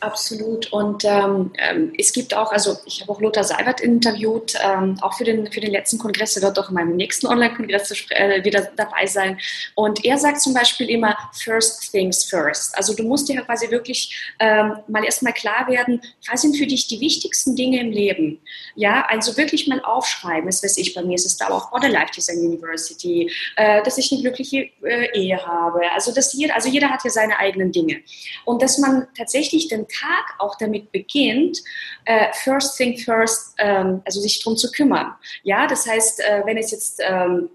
S2: Absolut. Und ähm, ähm, es gibt auch, also ich habe auch Lothar Seibert interviewt, ähm, auch für den, für den letzten Kongress, der wird auch in meinem nächsten Online-Kongress äh, wieder dabei sein. Und er sagt zum Beispiel immer, first things first. Also du musst dir quasi wirklich ähm, mal erstmal klar werden, was sind für dich die wichtigsten Dinge im Leben? Ja, also wirklich mal aufschreiben. Das weiß ich, bei mir ist es da auch Border Life Design University, äh, dass ich eine glückliche äh, Ehe habe. Also, dass jeder, also jeder hat ja seine eigenen Dinge. Und dass man tatsächlich den Tag auch damit beginnt, äh, first thing first, ähm, also sich darum zu kümmern. Ja, das heißt, äh, wenn es jetzt ähm,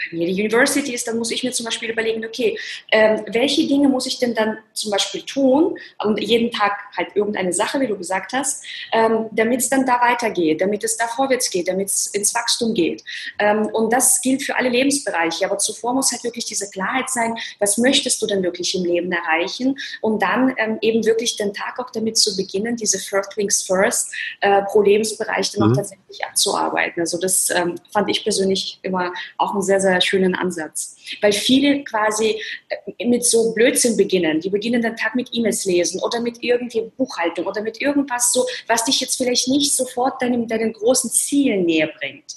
S2: bei mir die University ist, dann muss ich mir zum Beispiel überlegen, okay, ähm, welche Dinge muss ich denn dann zum Beispiel tun und jeden Tag halt irgendeine Sache, wie du gesagt hast, ähm, damit es dann da weitergeht, damit es da vorwärts geht, damit es ins Wachstum geht. Ähm, und das gilt für alle Lebensbereiche. Aber zuvor muss halt wirklich diese Klarheit sein, was möchtest du denn wirklich im Leben erreichen und dann ähm, eben wirklich den Tag auch damit zu beginnen, diese First Things First äh, pro Lebensbereich dann mhm. auch tatsächlich abzuarbeiten. Also das ähm, fand ich persönlich immer auch ein sehr, sehr sehr schönen Ansatz. Weil viele quasi äh, mit so Blödsinn beginnen. Die beginnen den Tag mit E-Mails lesen oder mit irgendwie Buchhaltung oder mit irgendwas so, was dich jetzt vielleicht nicht sofort deinem, deinen großen Zielen näher bringt.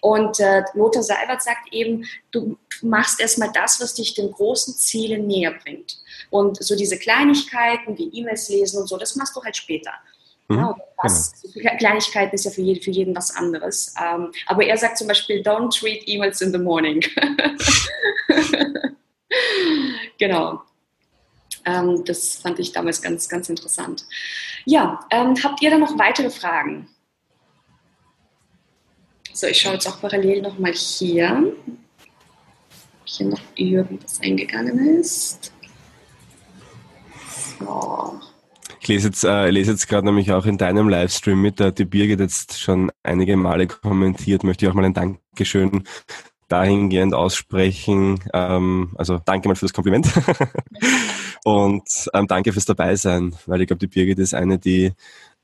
S2: Und äh, Lothar Seibert sagt eben, du machst erstmal das, was dich den großen Zielen näher bringt. Und so diese Kleinigkeiten wie E-Mails lesen und so, das machst du halt später. Mhm. Ja, was, genau. Kleinigkeiten ist ja für jeden, für jeden was anderes. Ähm, aber er sagt zum Beispiel, don't read emails in the morning. genau. Ähm, das fand ich damals ganz, ganz interessant. Ja, ähm, habt ihr da noch weitere Fragen? So, ich schaue jetzt auch parallel nochmal hier, ob hier noch irgendwas eingegangen ist.
S1: So. Ich lese jetzt, äh, lese jetzt gerade nämlich auch in deinem Livestream mit, da hat die Birgit jetzt schon einige Male kommentiert, möchte ich auch mal ein Dankeschön dahingehend aussprechen. Ähm, also danke mal für das Kompliment und ähm, danke fürs Dabeisein, weil ich glaube, die Birgit ist eine, die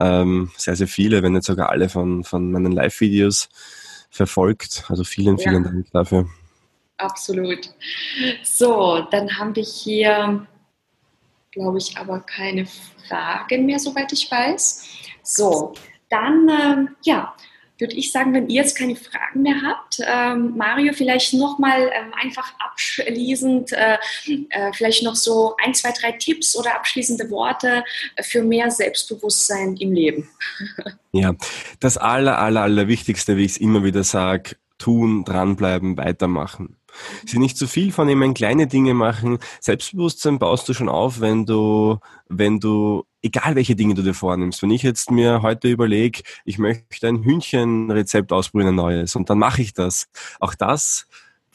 S1: ähm, sehr, sehr viele, wenn nicht sogar alle von, von meinen Live-Videos verfolgt. Also vielen, vielen ja. Dank dafür.
S2: Absolut. So, dann haben wir hier glaube ich, aber keine Fragen mehr, soweit ich weiß. So, dann, ähm, ja, würde ich sagen, wenn ihr jetzt keine Fragen mehr habt, ähm, Mario, vielleicht nochmal ähm, einfach abschließend, äh, äh, vielleicht noch so ein, zwei, drei Tipps oder abschließende Worte für mehr Selbstbewusstsein im Leben.
S1: Ja, das aller, aller, aller Wichtigste, wie ich es immer wieder sage, tun, dranbleiben, weitermachen. Sie nicht zu viel von ihm, kleine Dinge machen. Selbstbewusstsein baust du schon auf, wenn du, wenn du, egal welche Dinge du dir vornimmst. Wenn ich jetzt mir heute überlege, ich möchte ein Hühnchenrezept ausprobieren, ein neues, und dann mache ich das. Auch das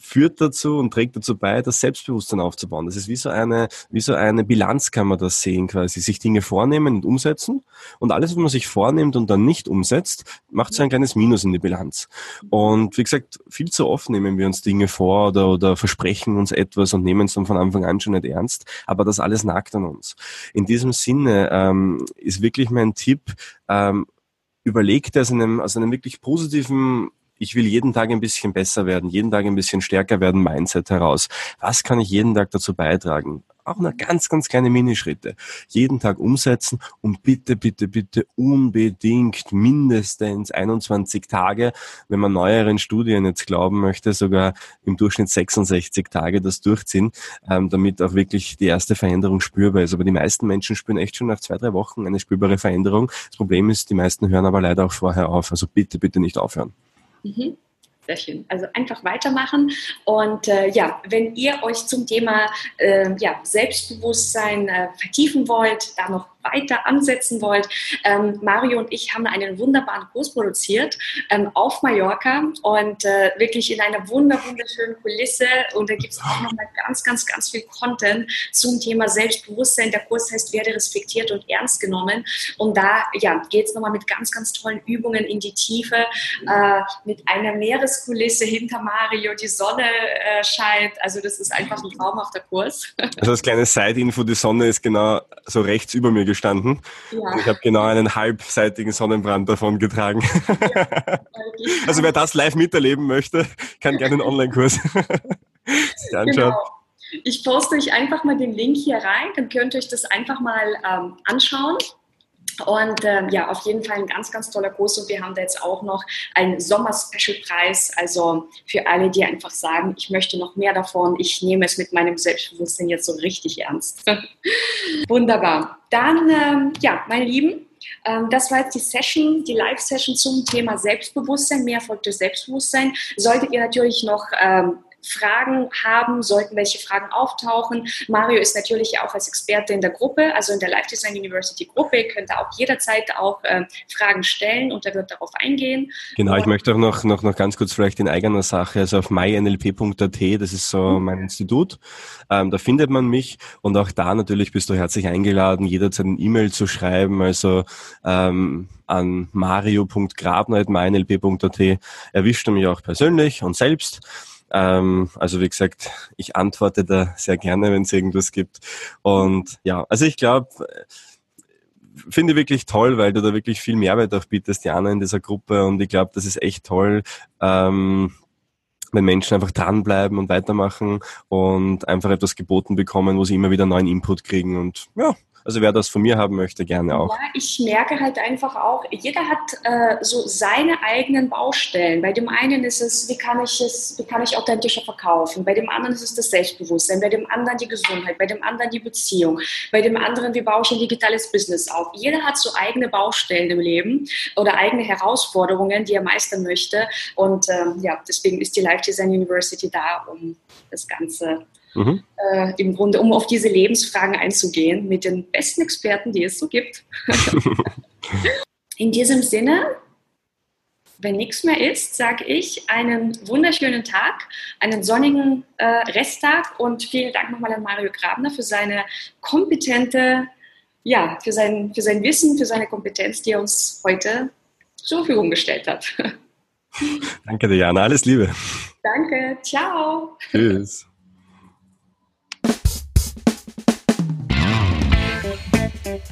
S1: führt dazu und trägt dazu bei, das Selbstbewusstsein aufzubauen. Das ist wie so eine, wie so eine Bilanz kann man das sehen quasi. Sich Dinge vornehmen und umsetzen und alles, was man sich vornimmt und dann nicht umsetzt, macht so ein kleines Minus in die Bilanz. Und wie gesagt, viel zu oft nehmen wir uns Dinge vor oder, oder versprechen uns etwas und nehmen es dann von Anfang an schon nicht ernst, aber das alles nagt an uns. In diesem Sinne ähm, ist wirklich mein Tipp, ähm, überlegt aus einem, aus einem wirklich positiven ich will jeden Tag ein bisschen besser werden, jeden Tag ein bisschen stärker werden, Mindset heraus. Was kann ich jeden Tag dazu beitragen? Auch nur ganz, ganz kleine Minischritte. Jeden Tag umsetzen und bitte, bitte, bitte unbedingt mindestens 21 Tage, wenn man neueren Studien jetzt glauben möchte, sogar im Durchschnitt 66 Tage das durchziehen, ähm, damit auch wirklich die erste Veränderung spürbar ist. Aber die meisten Menschen spüren echt schon nach zwei, drei Wochen eine spürbare Veränderung. Das Problem ist, die meisten hören aber leider auch vorher auf. Also bitte, bitte nicht aufhören.
S2: Mhm. Sehr schön. Also einfach weitermachen. Und äh, ja, wenn ihr euch zum Thema äh, ja, Selbstbewusstsein äh, vertiefen wollt, da noch weiter ansetzen wollt, ähm, Mario und ich haben einen wunderbaren Kurs produziert ähm, auf Mallorca und äh, wirklich in einer wunder wunderschönen Kulisse. Und da gibt es auch nochmal ganz, ganz, ganz viel Content zum Thema Selbstbewusstsein. Der Kurs heißt Werde respektiert und ernst genommen. Und da ja, geht es nochmal mit ganz, ganz tollen Übungen in die Tiefe, äh, mit einer Meereskulisse hinter Mario, die Sonne äh, scheint. Also das ist einfach ein traumhafter Kurs.
S1: Also als kleine Side-Info, die Sonne ist genau so rechts über mir gestanden. Ja. ich habe genau einen halbseitigen Sonnenbrand davon getragen. Ja, also wer das live miterleben möchte, kann gerne einen Online-Kurs
S2: sich anschauen. Genau. Ich poste euch einfach mal den Link hier rein, dann könnt ihr euch das einfach mal ähm, anschauen. Und ähm, ja, auf jeden Fall ein ganz, ganz toller Kurs. Und wir haben da jetzt auch noch einen Sommer-Special-Preis. Also für alle, die einfach sagen, ich möchte noch mehr davon. Ich nehme es mit meinem Selbstbewusstsein jetzt so richtig ernst. Wunderbar. Dann, ähm, ja, meine Lieben, ähm, das war jetzt die Session, die Live-Session zum Thema Selbstbewusstsein, mehr Erfolg durch Selbstbewusstsein. Solltet ihr natürlich noch ähm, Fragen haben, sollten welche Fragen auftauchen. Mario ist natürlich auch als Experte in der Gruppe, also in der Life Design University Gruppe. Ihr könnt auch jederzeit auch äh, Fragen stellen und er wird darauf eingehen.
S1: Genau, ich möchte auch noch, noch, noch ganz kurz vielleicht in eigener Sache, also auf mynlp.at, das ist so mhm. mein Institut, ähm, da findet man mich und auch da natürlich bist du herzlich eingeladen, jederzeit ein E-Mail zu schreiben, also ähm, an mario.grabner.mynlp.at erwischt er mich auch persönlich und selbst. Ähm, also wie gesagt, ich antworte da sehr gerne, wenn es irgendwas gibt. Und ja, also ich glaube, finde ich wirklich toll, weil du da wirklich viel Mehrwert auch bietest, Jana, in dieser Gruppe. Und ich glaube, das ist echt toll, ähm, wenn Menschen einfach dranbleiben und weitermachen und einfach etwas geboten bekommen, wo sie immer wieder neuen Input kriegen. Und ja, also wer das von mir haben möchte, gerne auch.
S2: Ja, ich merke halt einfach auch, jeder hat äh, so seine eigenen Baustellen. Bei dem einen ist es, wie kann ich es, wie kann ich authentischer verkaufen? Bei dem anderen ist es das Selbstbewusstsein, bei dem anderen die Gesundheit, bei dem anderen die Beziehung, bei dem anderen, wie baue ich ein digitales Business auf? Jeder hat so eigene Baustellen im Leben oder eigene Herausforderungen, die er meistern möchte. Und ähm, ja, deswegen ist die Life Design University da, um das Ganze Mhm. Äh, im Grunde, um auf diese Lebensfragen einzugehen mit den besten Experten, die es so gibt. In diesem Sinne, wenn nichts mehr ist, sage ich einen wunderschönen Tag, einen sonnigen äh, Resttag und vielen Dank nochmal an Mario Grabner für seine kompetente, ja, für sein, für sein Wissen, für seine Kompetenz, die er uns heute zur Verfügung gestellt hat.
S1: Danke, Diana. Alles Liebe.
S2: Danke. Ciao.
S1: Tschüss. Thank you.